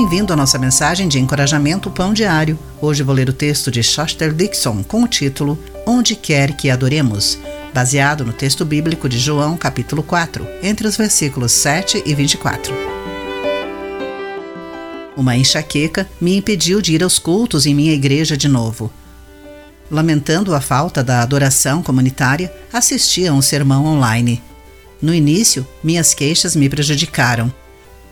Bem-vindo à nossa mensagem de encorajamento Pão Diário. Hoje vou ler o texto de Shoster Dixon com o título Onde Quer Que Adoremos, baseado no texto bíblico de João, capítulo 4, entre os versículos 7 e 24. Uma enxaqueca me impediu de ir aos cultos em minha igreja de novo. Lamentando a falta da adoração comunitária, assisti a um sermão online. No início, minhas queixas me prejudicaram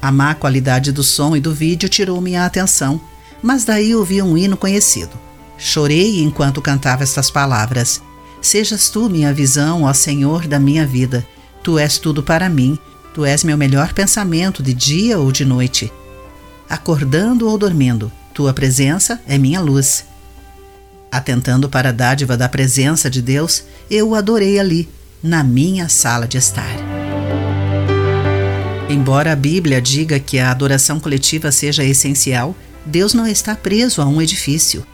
a má qualidade do som e do vídeo tirou minha atenção, mas daí ouvi um hino conhecido. Chorei enquanto cantava estas palavras: Sejas tu minha visão, ó Senhor da minha vida. Tu és tudo para mim. Tu és meu melhor pensamento de dia ou de noite. Acordando ou dormindo, tua presença é minha luz. Atentando para a dádiva da presença de Deus, eu o adorei ali, na minha sala de estar. Embora a Bíblia diga que a adoração coletiva seja essencial, Deus não está preso a um edifício.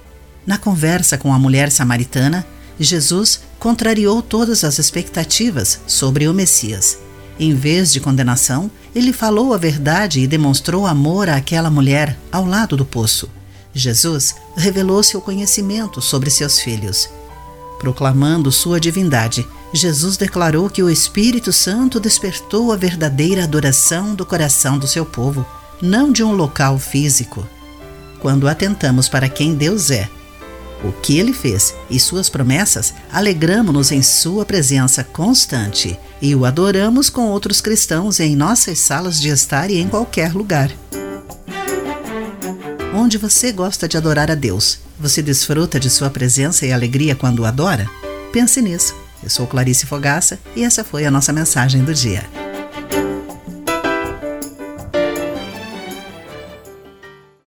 Na conversa com a mulher samaritana, Jesus contrariou todas as expectativas sobre o Messias. Em vez de condenação, ele falou a verdade e demonstrou amor àquela mulher ao lado do poço. Jesus revelou seu conhecimento sobre seus filhos. Proclamando sua divindade, Jesus declarou que o Espírito Santo despertou a verdadeira adoração do coração do seu povo, não de um local físico. Quando atentamos para quem Deus é, o que ele fez e suas promessas, alegramos-nos em sua presença constante e o adoramos com outros cristãos em nossas salas de estar e em qualquer lugar. Onde você gosta de adorar a Deus, você desfruta de sua presença e alegria quando o adora? Pense nisso. Eu sou Clarice Fogaça e essa foi a nossa mensagem do dia.